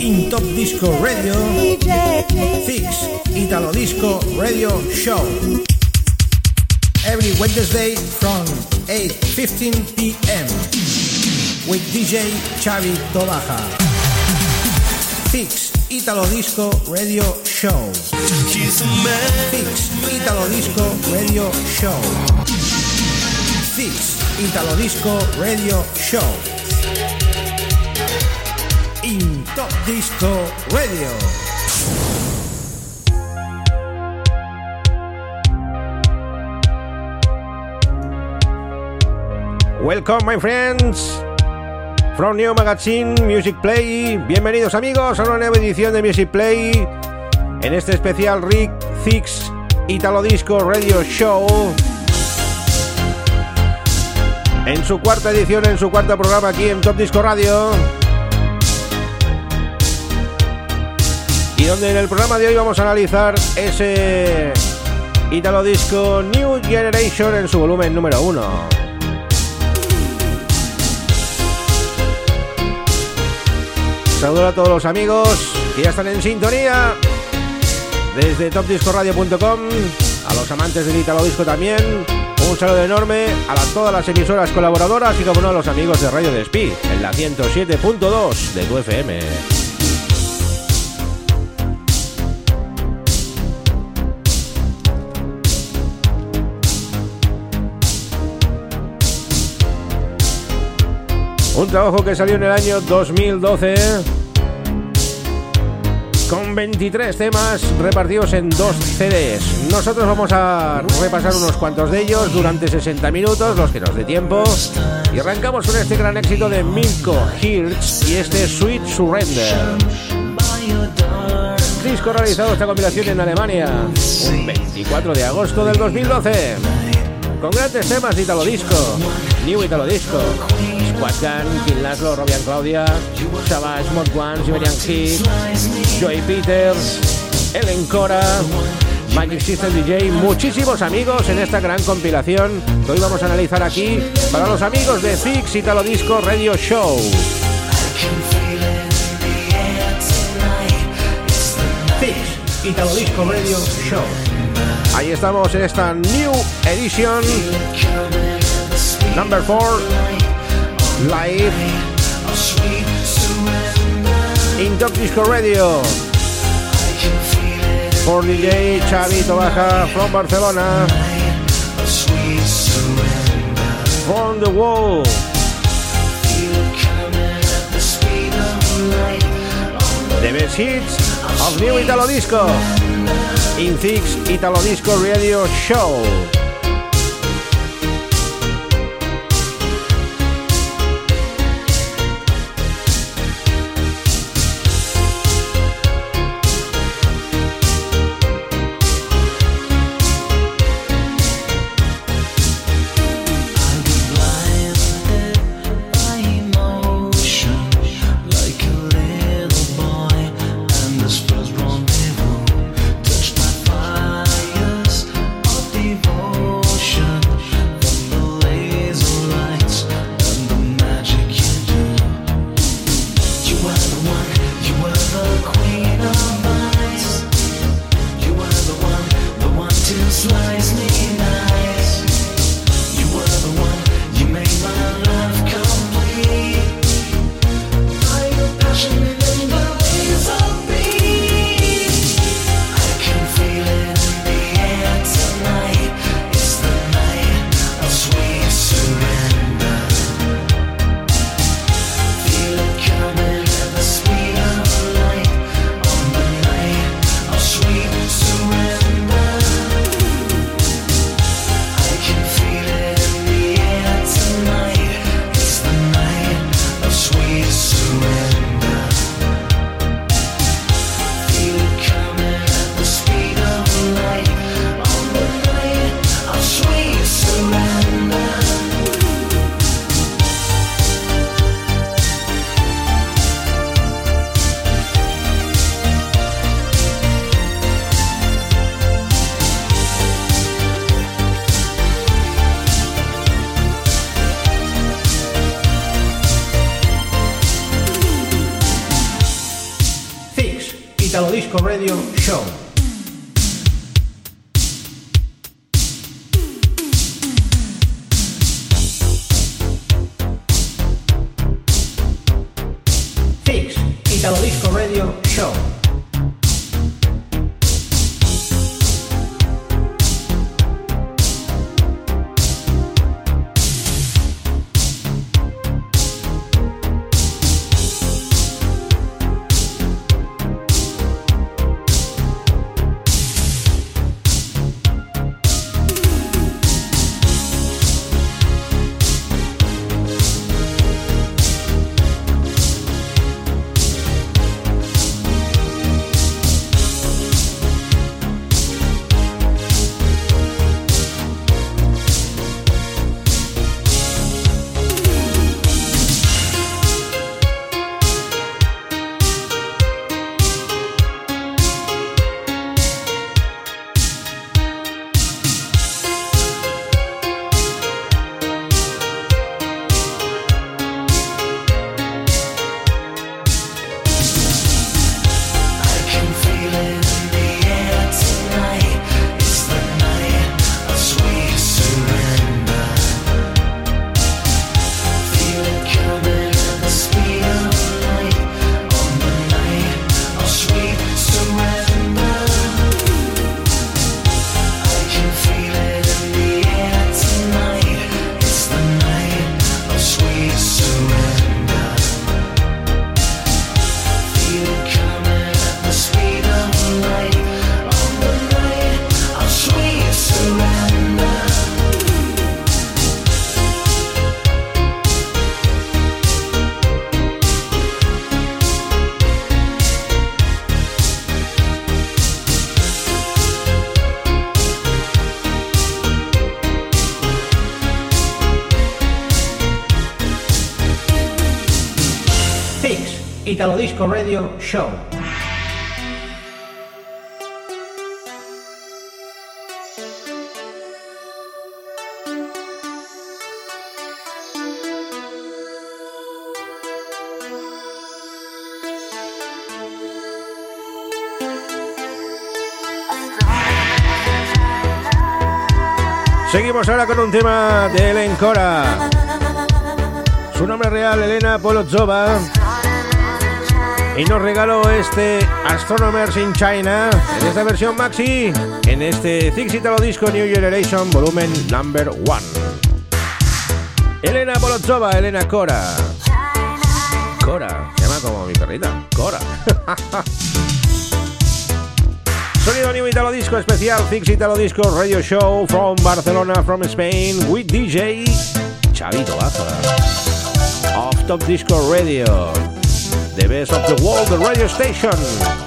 In Top Disco Radio, Fix Italo Disco Radio Show. Every Wednesday from 8.15 p.m. with DJ Xavi Tobaja. Fix Italo Disco Radio Show. Fix Italo Disco Radio Show. Fix Italo Disco Radio Show. In Top Disco Radio. Welcome, my friends. From New Magazine Music Play. Bienvenidos, amigos, a una nueva edición de Music Play. En este especial Rick Six Italo Disco Radio Show. En su cuarta edición, en su cuarto programa aquí en Top Disco Radio. Y donde en el programa de hoy vamos a analizar ese Italo Disco New Generation en su volumen número uno. Saludos a todos los amigos que ya están en sintonía desde topdiscoradio.com, a los amantes del Italo Disco también. Un saludo enorme a todas las emisoras colaboradoras y como no a los amigos de Radio Despí en la 107.2 de tu FM. Un trabajo que salió en el año 2012 con 23 temas repartidos en dos CDs. Nosotros vamos a repasar unos cuantos de ellos durante 60 minutos, los que nos dé tiempo. Y arrancamos con este gran éxito de Milko Hirsch y este Sweet Surrender. Disco realizado esta compilación en Alemania, un 24 de agosto del 2012. Con grandes temas de Italo Disco, New Italo Disco, Squad Gun, Kim Laszlo, Robian Claudia, Savage, Mod One, Siberian Hit, Joey Peters, Ellen Cora, Magic System DJ, muchísimos amigos en esta gran compilación que hoy vamos a analizar aquí para los amigos de Fix Italo Disco Radio Show. Fix Italo Disco Radio Show. Ahí estamos en esta New Edition Number 4 Live in Top Disco Radio. For DJ Xavi Tobaja from Barcelona. From the wall the best hits of new Italo Disco. In Six Italo Disco Radio Show Disco Radio Show. Italo Disco Radio Show. Seguimos ahora con un tema de Ellen Cora. Su nombre real, Elena Polozova y nos regaló este Astronomers in China en esta versión maxi en este Italo Disco New Generation volumen number one. Elena Polozova, Elena Cora. Cora, se llama como mi perrita, Cora. Sonido New Italo Disco especial Six Italo Disco Radio Show from Barcelona, from Spain with DJ Chavito Baja. Off Top Disco Radio. The best of the world, the radio station.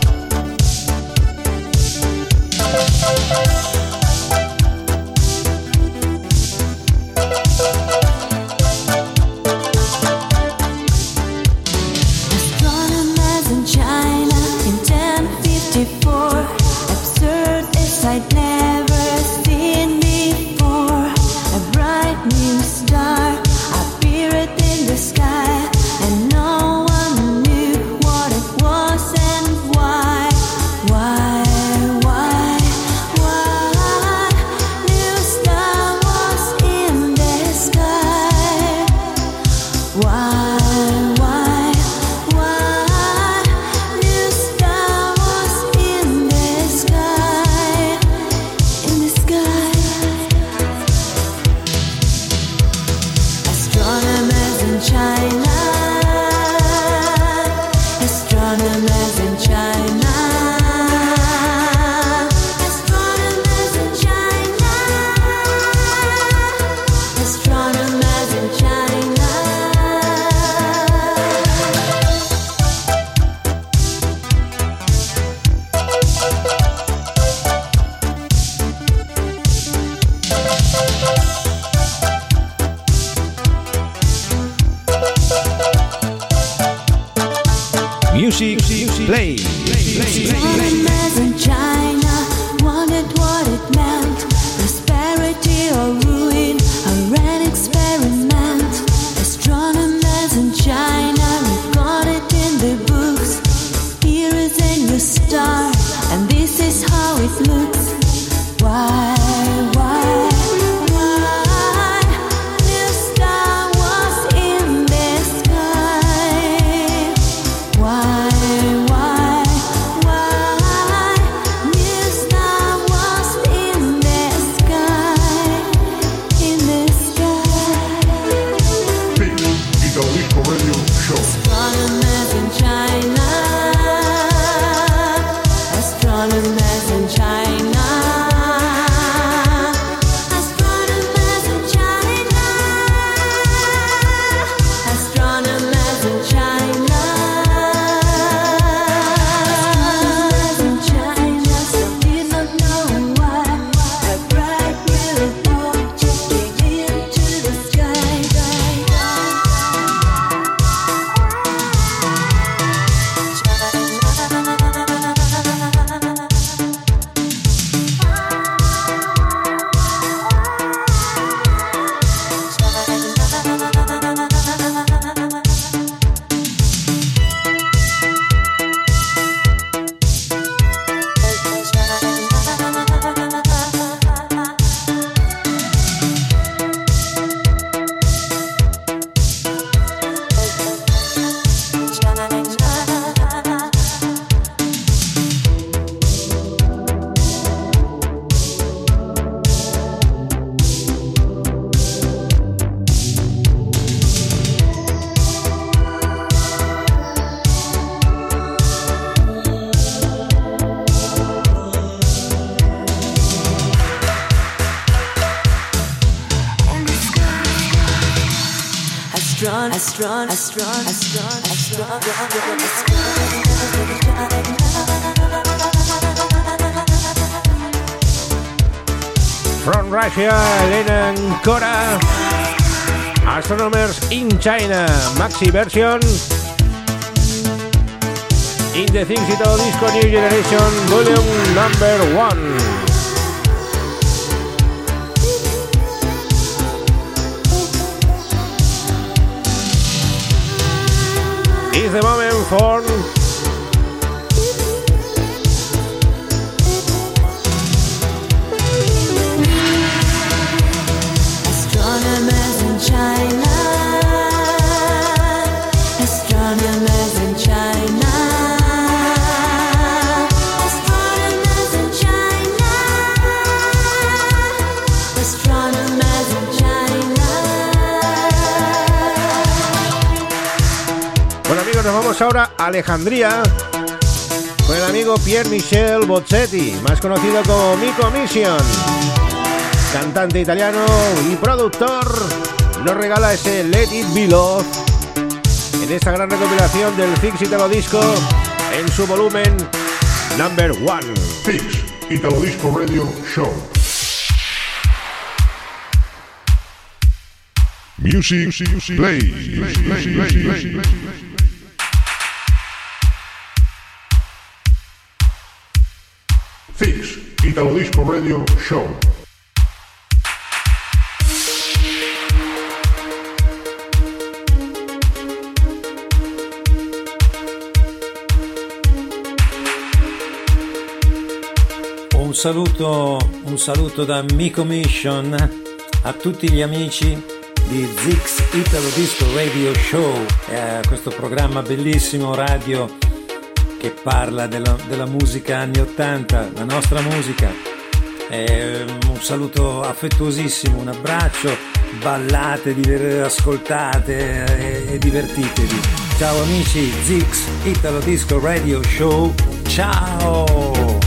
In China, maxi version. In the Things Disco New Generation, volume number one. is the moment for ahora a Alejandría con el amigo Pierre Michel Bozzetti, más conocido como Mico Mission. Cantante italiano y productor, nos regala ese Let It Be Love en esta gran recopilación del Fix Italo Disco en su volumen number one. Fix Italo Disco Radio Show. Music, play, Italo Disco Radio Show. Un saluto, un saluto da Mico Mission a tutti gli amici di Zix Italo Disco Radio Show, eh, questo programma bellissimo radio che parla della, della musica anni 80, la nostra musica. Eh, un saluto affettuosissimo, un abbraccio, ballate, ascoltate e, e divertitevi. Ciao amici, Zix Italo Disco Radio Show, ciao!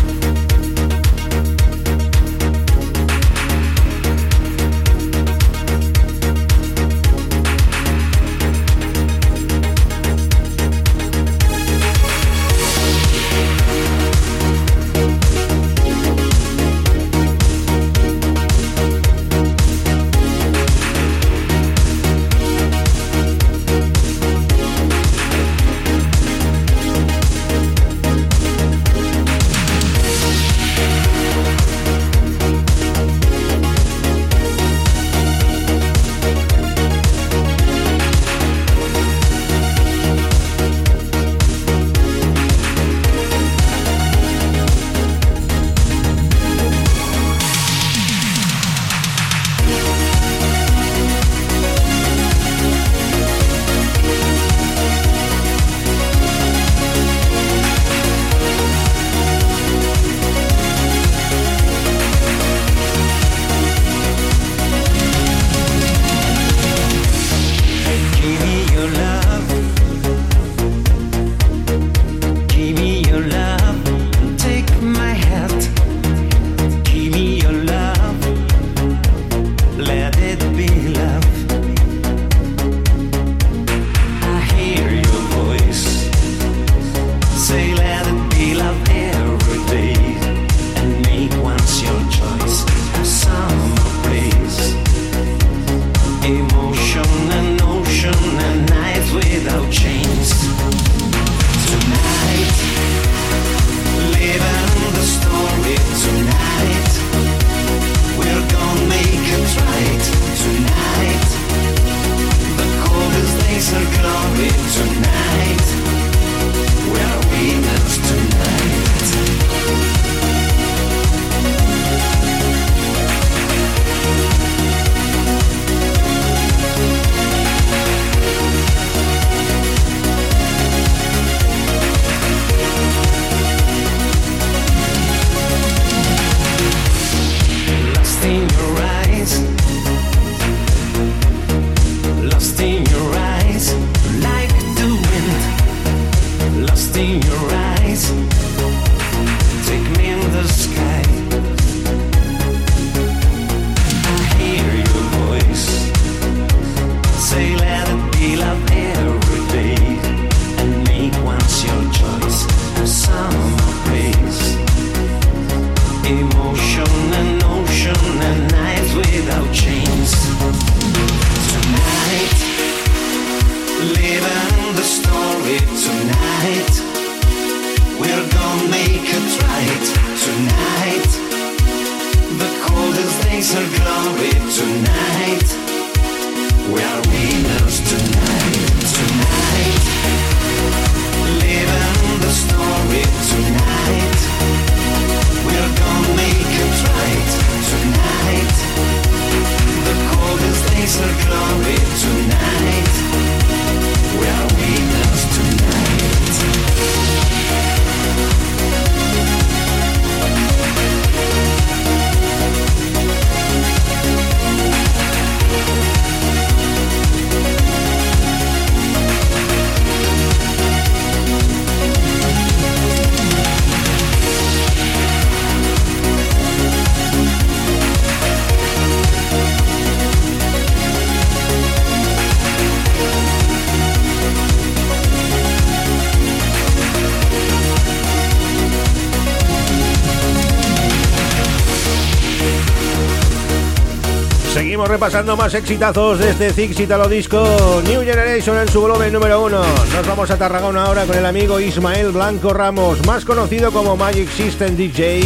Seguimos repasando más exitazos de este Zix Italo Disco New Generation en su volumen número uno. Nos vamos a Tarragona ahora con el amigo Ismael Blanco Ramos, más conocido como Magic System DJ.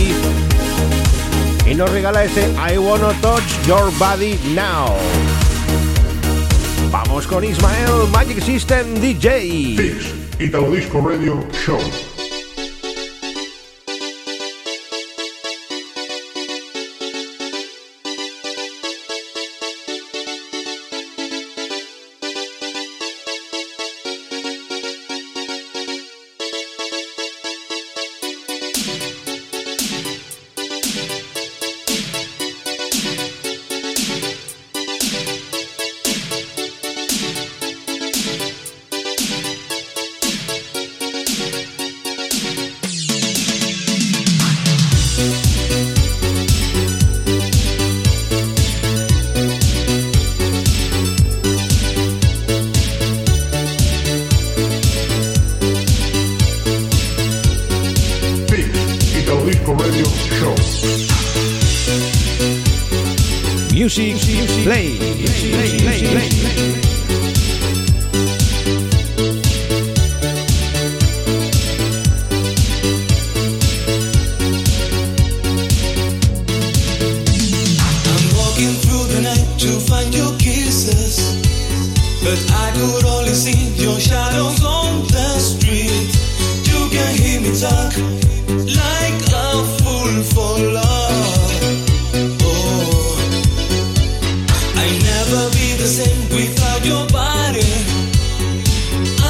Y nos regala ese I Wanna Touch Your Body Now. Vamos con Ismael Magic System DJ. Fix Italo Disco Radio Show. I never be the same without your body.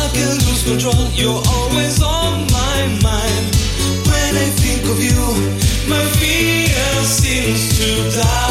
I can lose control. You're always on my mind. When I think of you, my fear seems to die.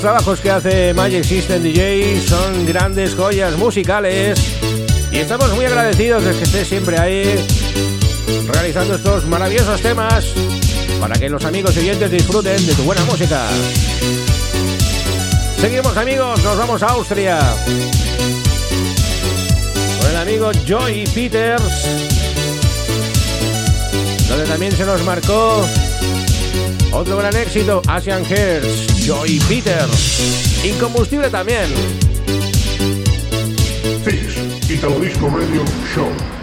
Los trabajos que hace Magic System DJ son grandes joyas musicales. Y estamos muy agradecidos de que estés siempre ahí realizando estos maravillosos temas para que los amigos y oyentes disfruten de tu buena música. Seguimos amigos, nos vamos a Austria. Con el amigo Joy Peters, donde también se nos marcó otro gran éxito, Asian Hearts, Joy Peters. Incombustible también. Fix, Italo Disco Radio Show.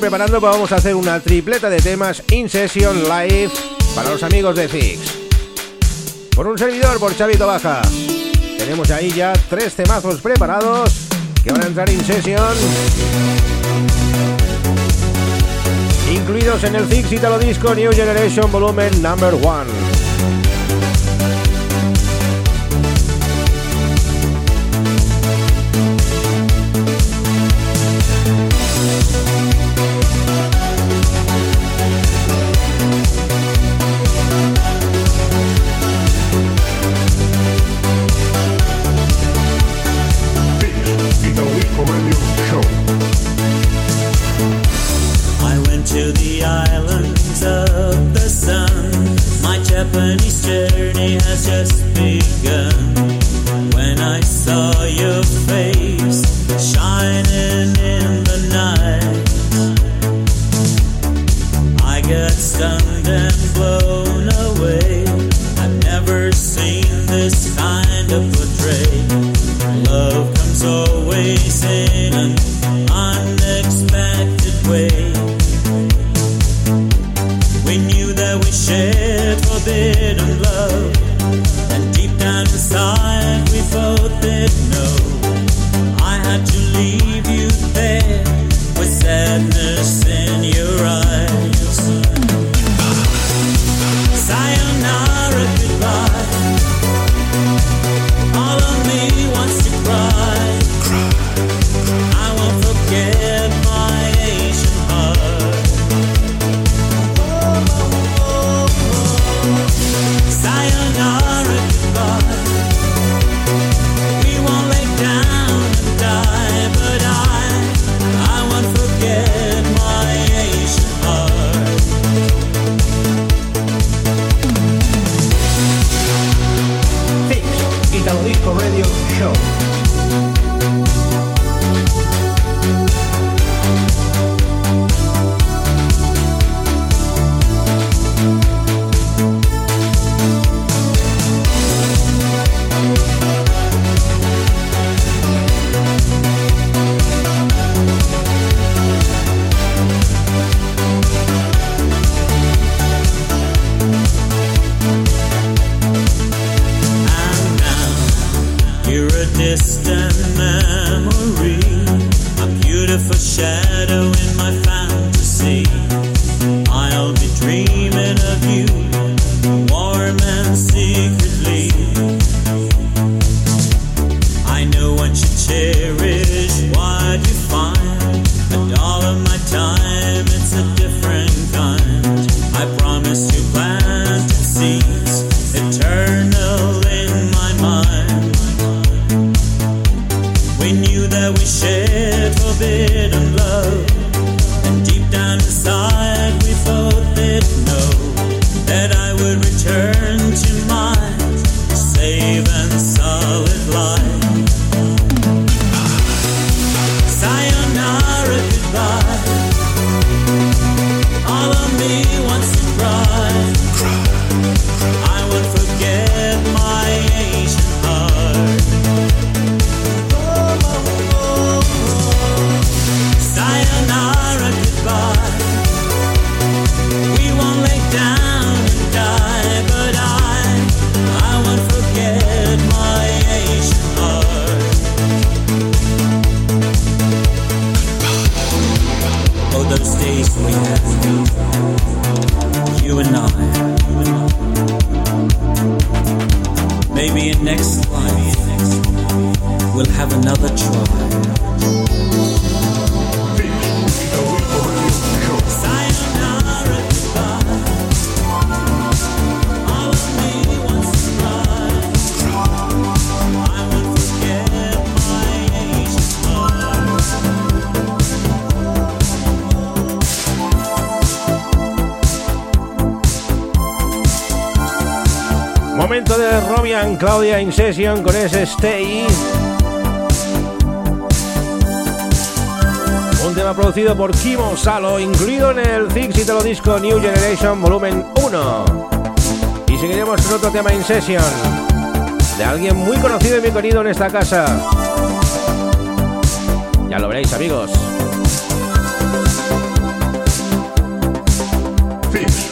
preparando, pues vamos a hacer una tripleta de temas in session live para los amigos de Fix. Por un servidor, por Chavito Baja. Tenemos ahí ya tres temazos preparados que van a entrar in session. Incluidos en el Fix Italo Disco New Generation Volumen Number 1. dinero. And I. Maybe in next life we'll have another try. Momento de Robian Claudia in session con ese Stay. Un tema producido por Kimo Salo, incluido en el Fix y te lo disco New Generation Volumen 1. Y seguiremos con otro tema in session de alguien muy conocido y bien querido en esta casa. Ya lo veréis, amigos. Fix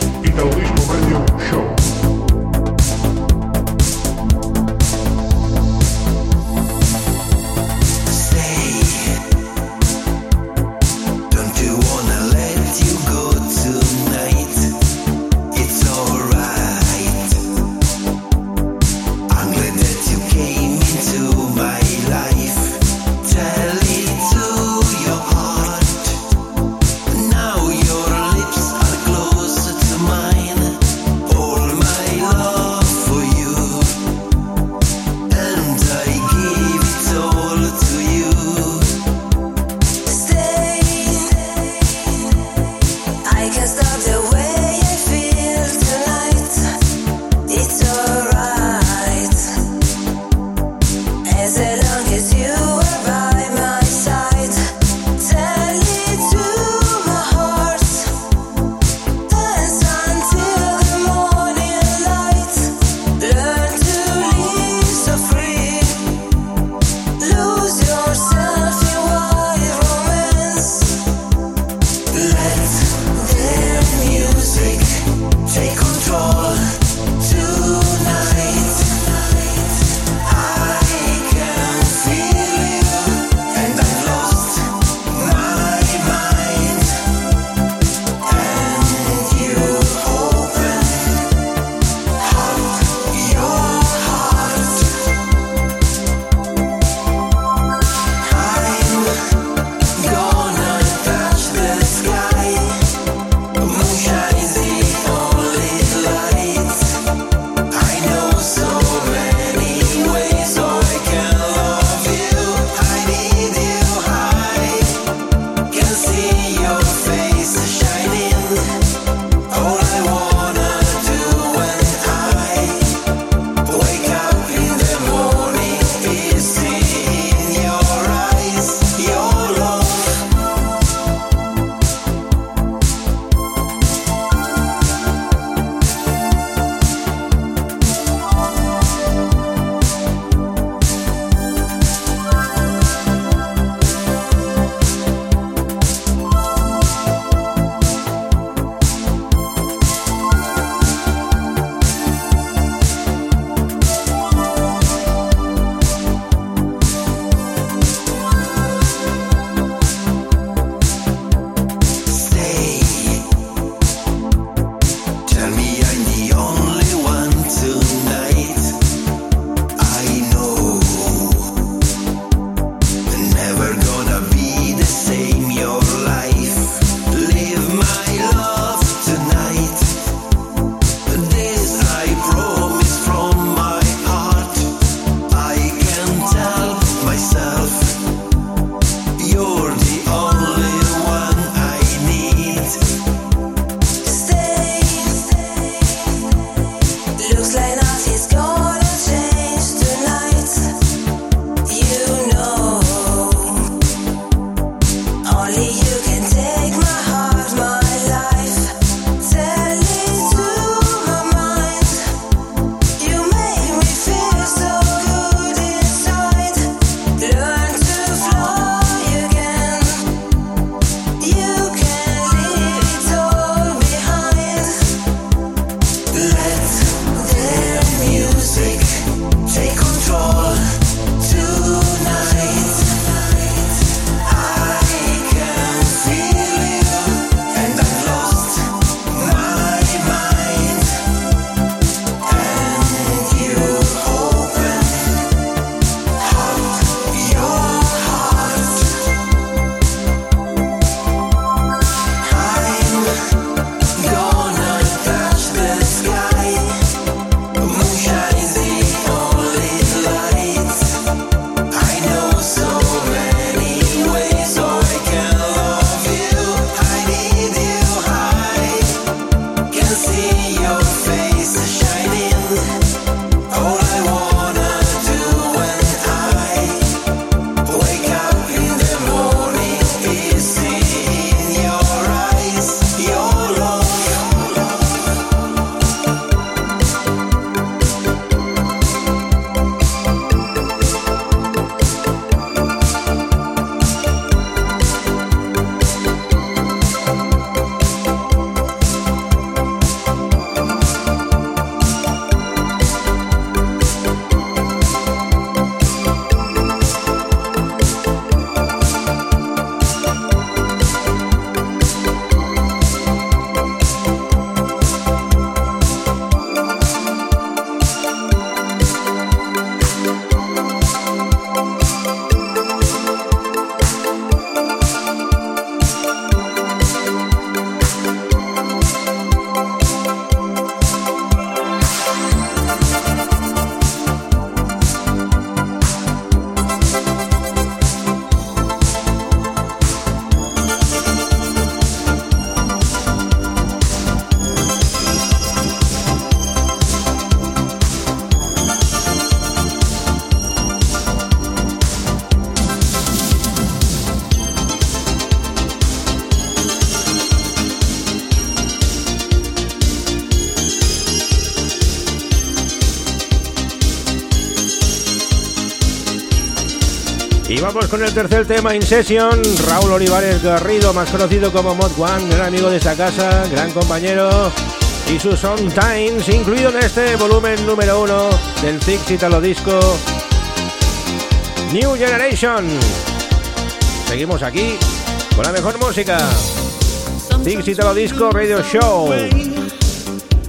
Vamos con el tercer tema in session. Raúl Olivares Garrido, más conocido como Mod One, gran amigo de esta casa, gran compañero. Y sus Times, incluido en este volumen número uno del Six Italo Disco New Generation. Seguimos aquí con la mejor música. Six Italo Disco Radio Show.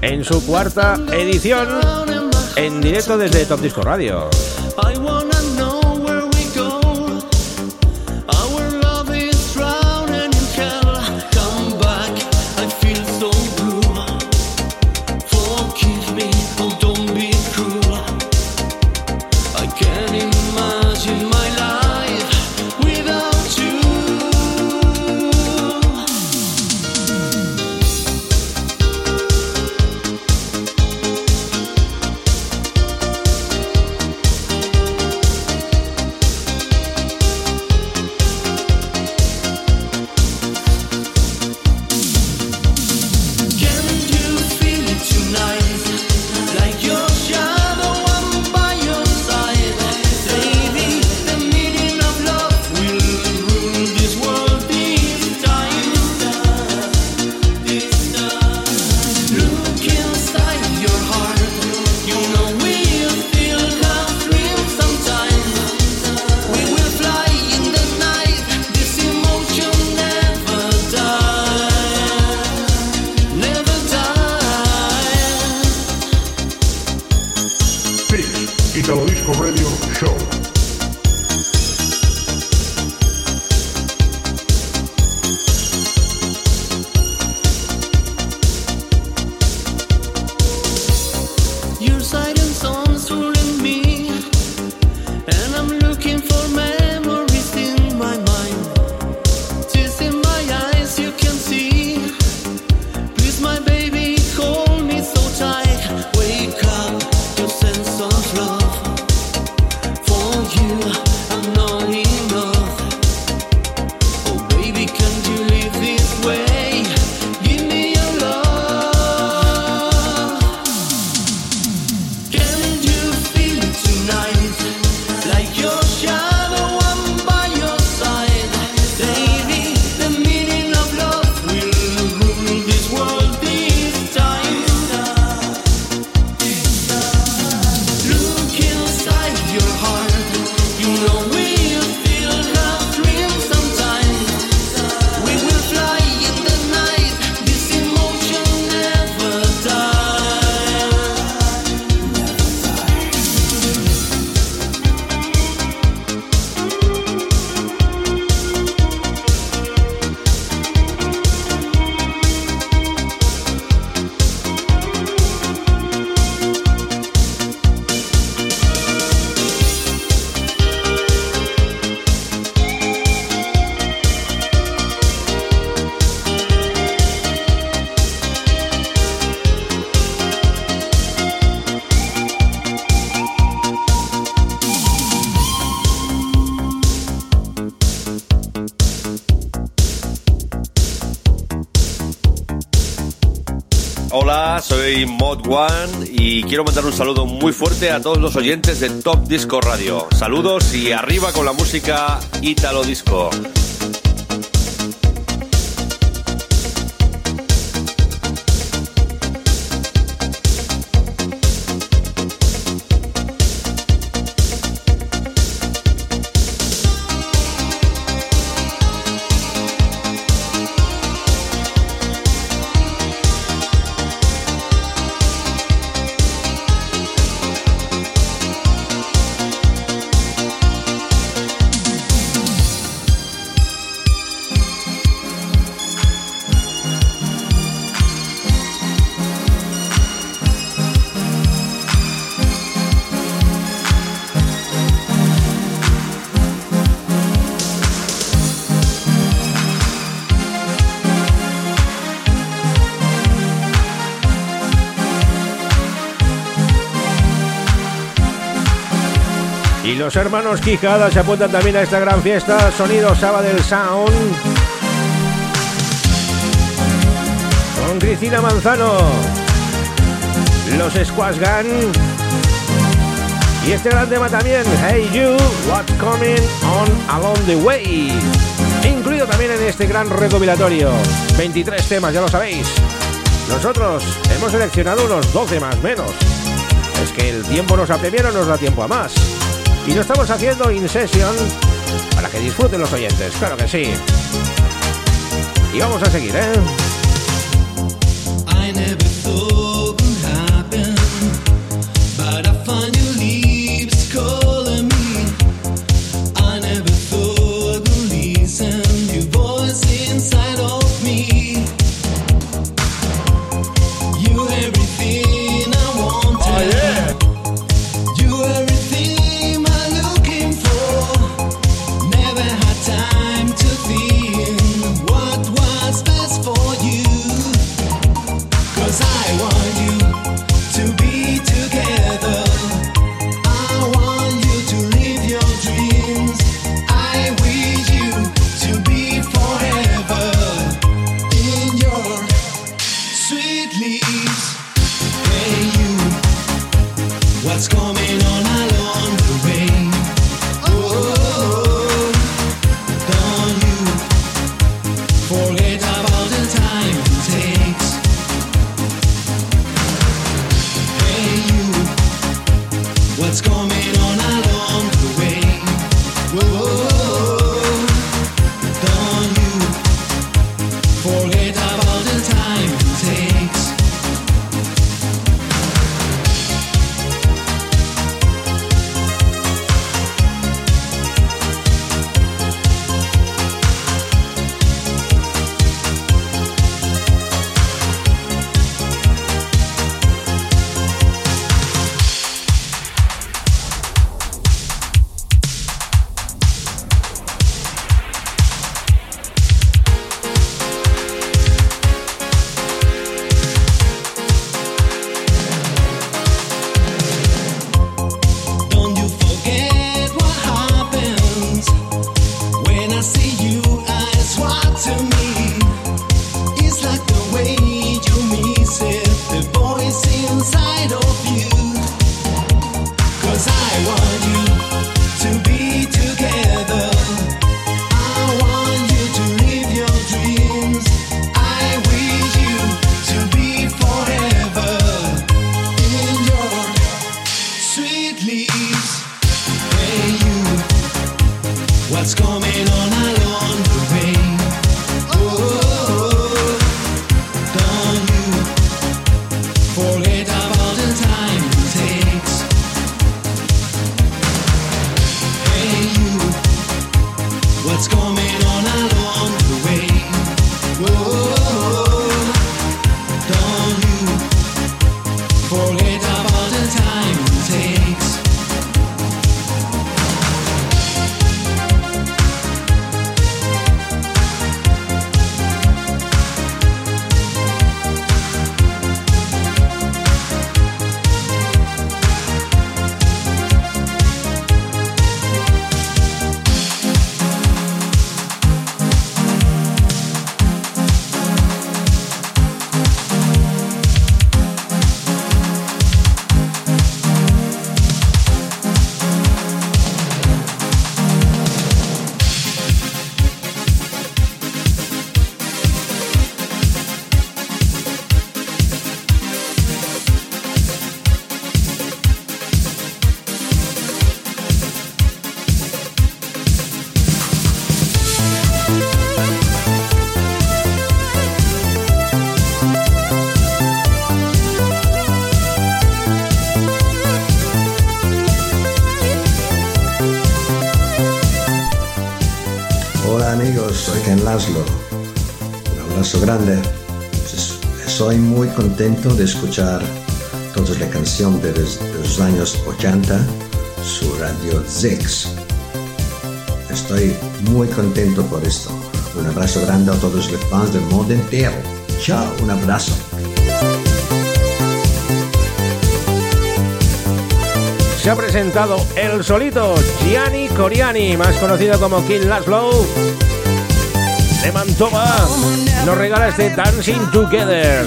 En su cuarta edición, en directo desde Top Disco Radio. One y quiero mandar un saludo muy fuerte a todos los oyentes de Top Disco Radio. Saludos y arriba con la música Italo Disco. hermanos Quijada se apuntan también a esta gran fiesta. Sonido Sabadell Sound. Con Cristina Manzano. Los Squash Gun. Y este gran tema también. Hey You, What's Coming On Along the Way. Incluido también en este gran recopilatorio. 23 temas, ya lo sabéis. Nosotros hemos seleccionado unos 12 más menos. Es que el tiempo nos apremia, nos da tiempo a más. Y lo estamos haciendo in session para que disfruten los oyentes, claro que sí. Y vamos a seguir, ¿eh? Contento de escuchar todas las canciones de los, de los años 80, su radio Zix. Estoy muy contento por esto. Un abrazo grande a todos los fans del mundo entero. Chao, un abrazo. Se ha presentado el solito Gianni Coriani, más conocido como King Laszlo. De Mantova nos regala este Dancing Together.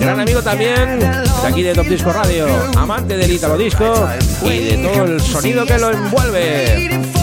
Gran amigo también de aquí de Top Disco Radio, amante del Italo Disco y de todo el sonido que lo envuelve.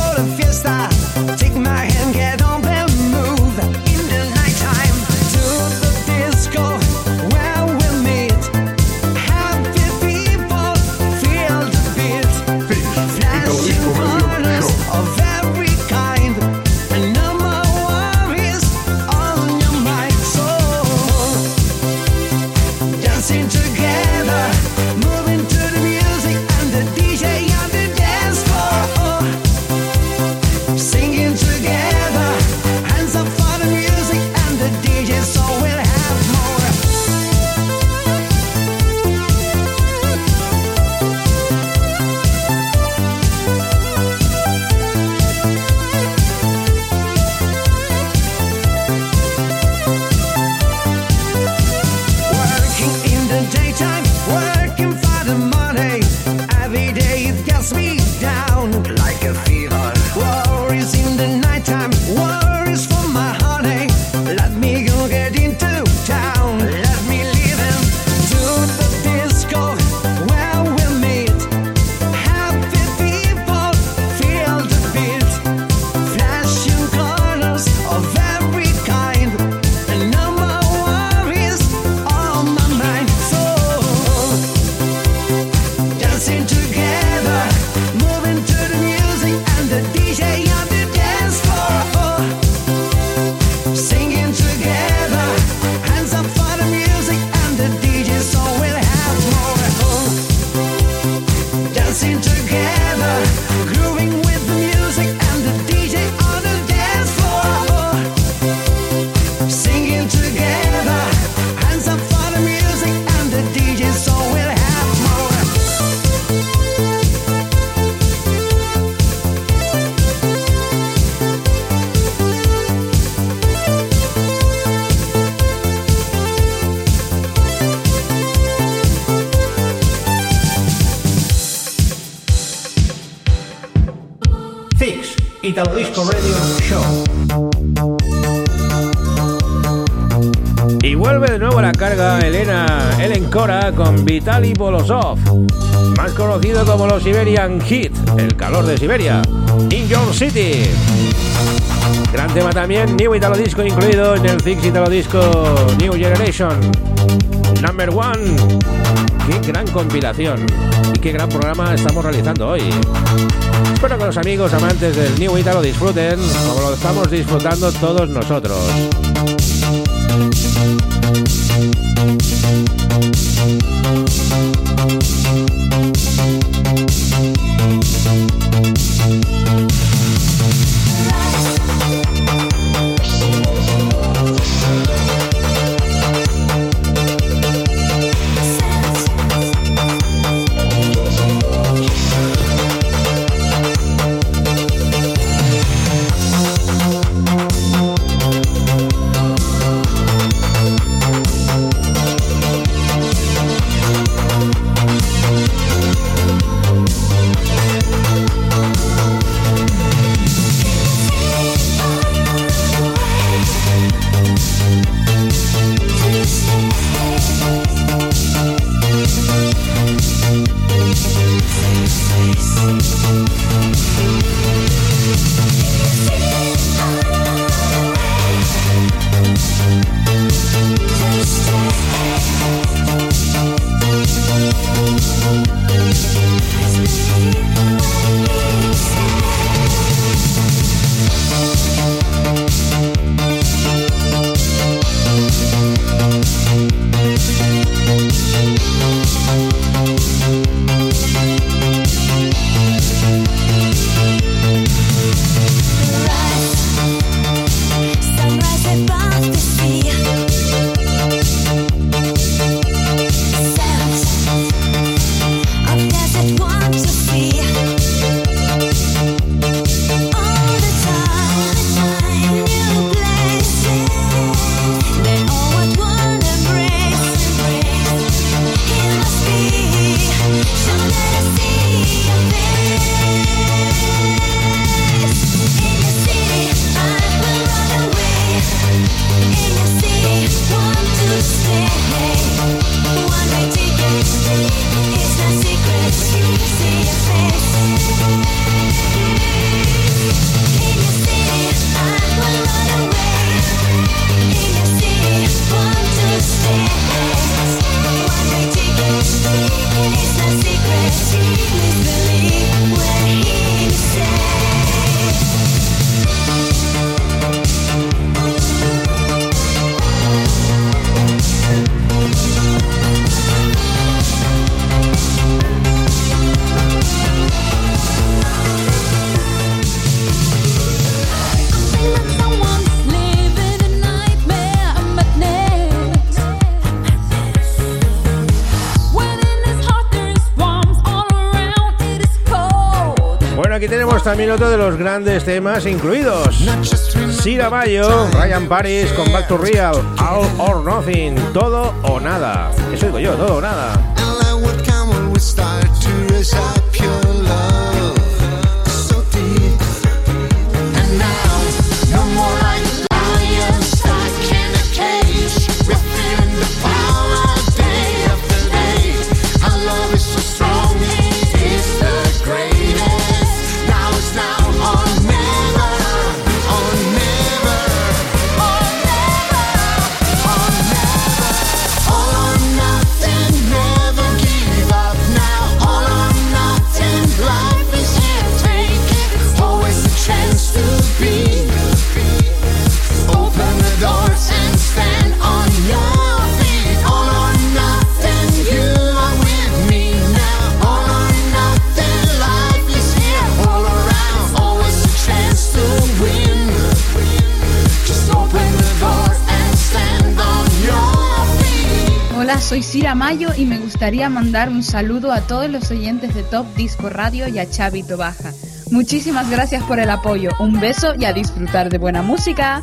Radio Show. Y vuelve de nuevo a la carga Elena Ellen con Vitaly Bolosov, más conocido como los Siberian Heat, el calor de Siberia, In Your City. Gran tema también, New Italo Disco incluido en el Fix Italo Disco New Generation. Number One. Qué gran compilación qué gran programa estamos realizando hoy. Espero que los amigos amantes del New Italo disfruten como lo estamos disfrutando todos nosotros. También otro de los grandes temas incluidos. Sira Mayo, Ryan Paris con Back to Real, All or Nothing, todo o nada. Eso digo yo, todo o nada. Soy Sira Mayo y me gustaría mandar un saludo a todos los oyentes de Top Disco Radio y a Chavito Baja. Muchísimas gracias por el apoyo. Un beso y a disfrutar de buena música.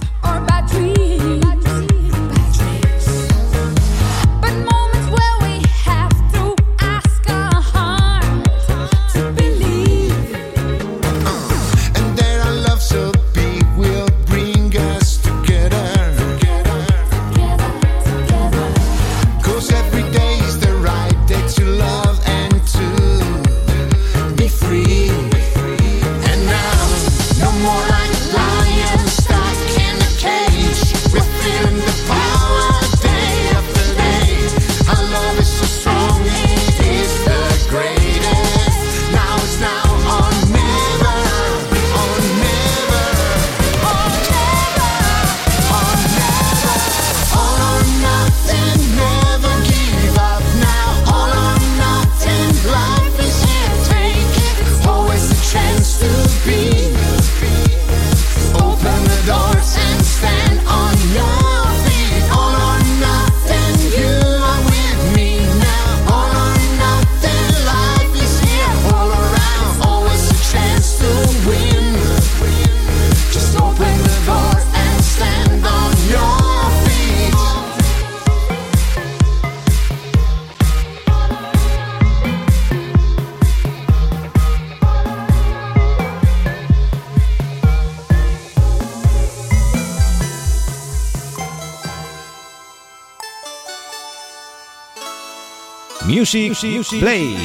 Music, Play.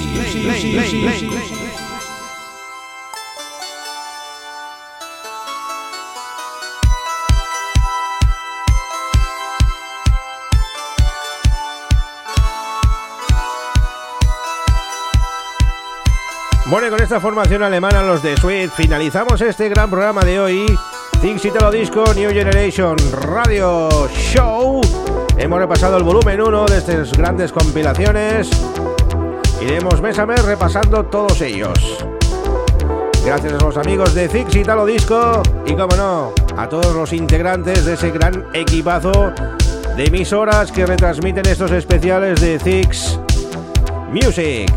Bueno, y con esta formación alemana, los de Sweet, finalizamos este gran programa de hoy. Things Italo Disco New Generation Radio Show. Hemos repasado el volumen 1 de estas grandes compilaciones. Iremos mes a mes repasando todos ellos. Gracias a los amigos de Zix Italo Disco y, como no, a todos los integrantes de ese gran equipazo de emisoras que retransmiten estos especiales de Zix Music.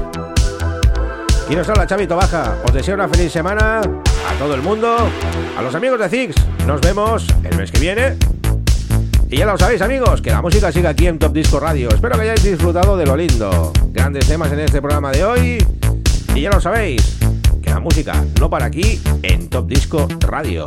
Y nos habla Chavito Baja. Os deseo una feliz semana a todo el mundo, a los amigos de Zix. Nos vemos el mes que viene. Y ya lo sabéis, amigos, que la música sigue aquí en Top Disco Radio. Espero que hayáis disfrutado de lo lindo. Grandes temas en este programa de hoy. Y ya lo sabéis, que la música no para aquí en Top Disco Radio.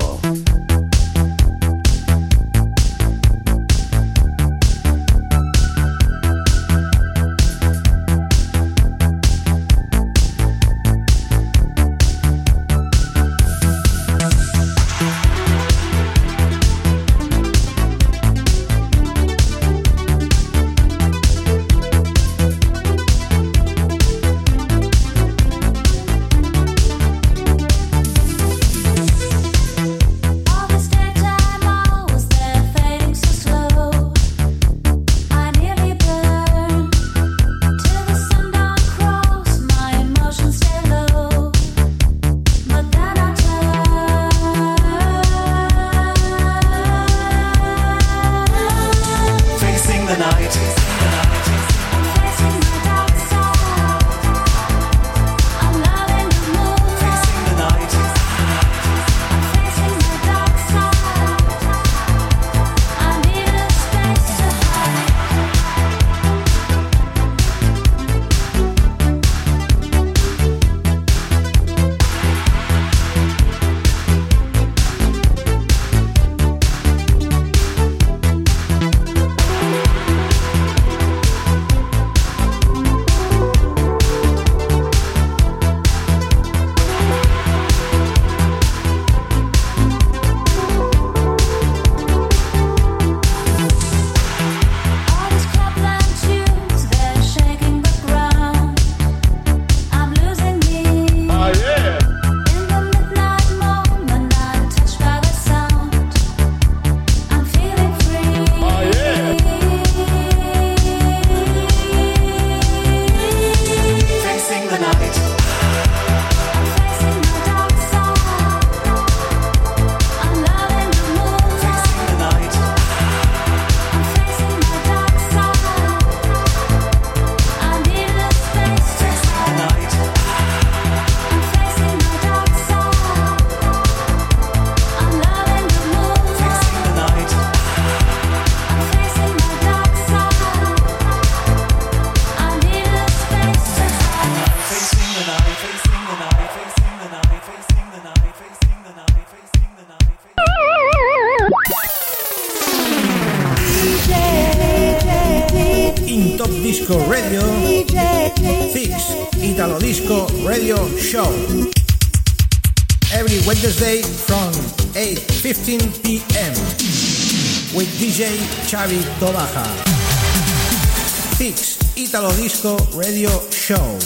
Disco Radio Show.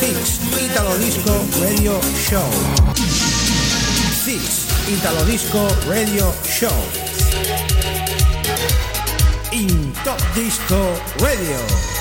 Fix Italo Disco Radio Show. Fix Italo Disco Radio Show. In Top Disco Radio.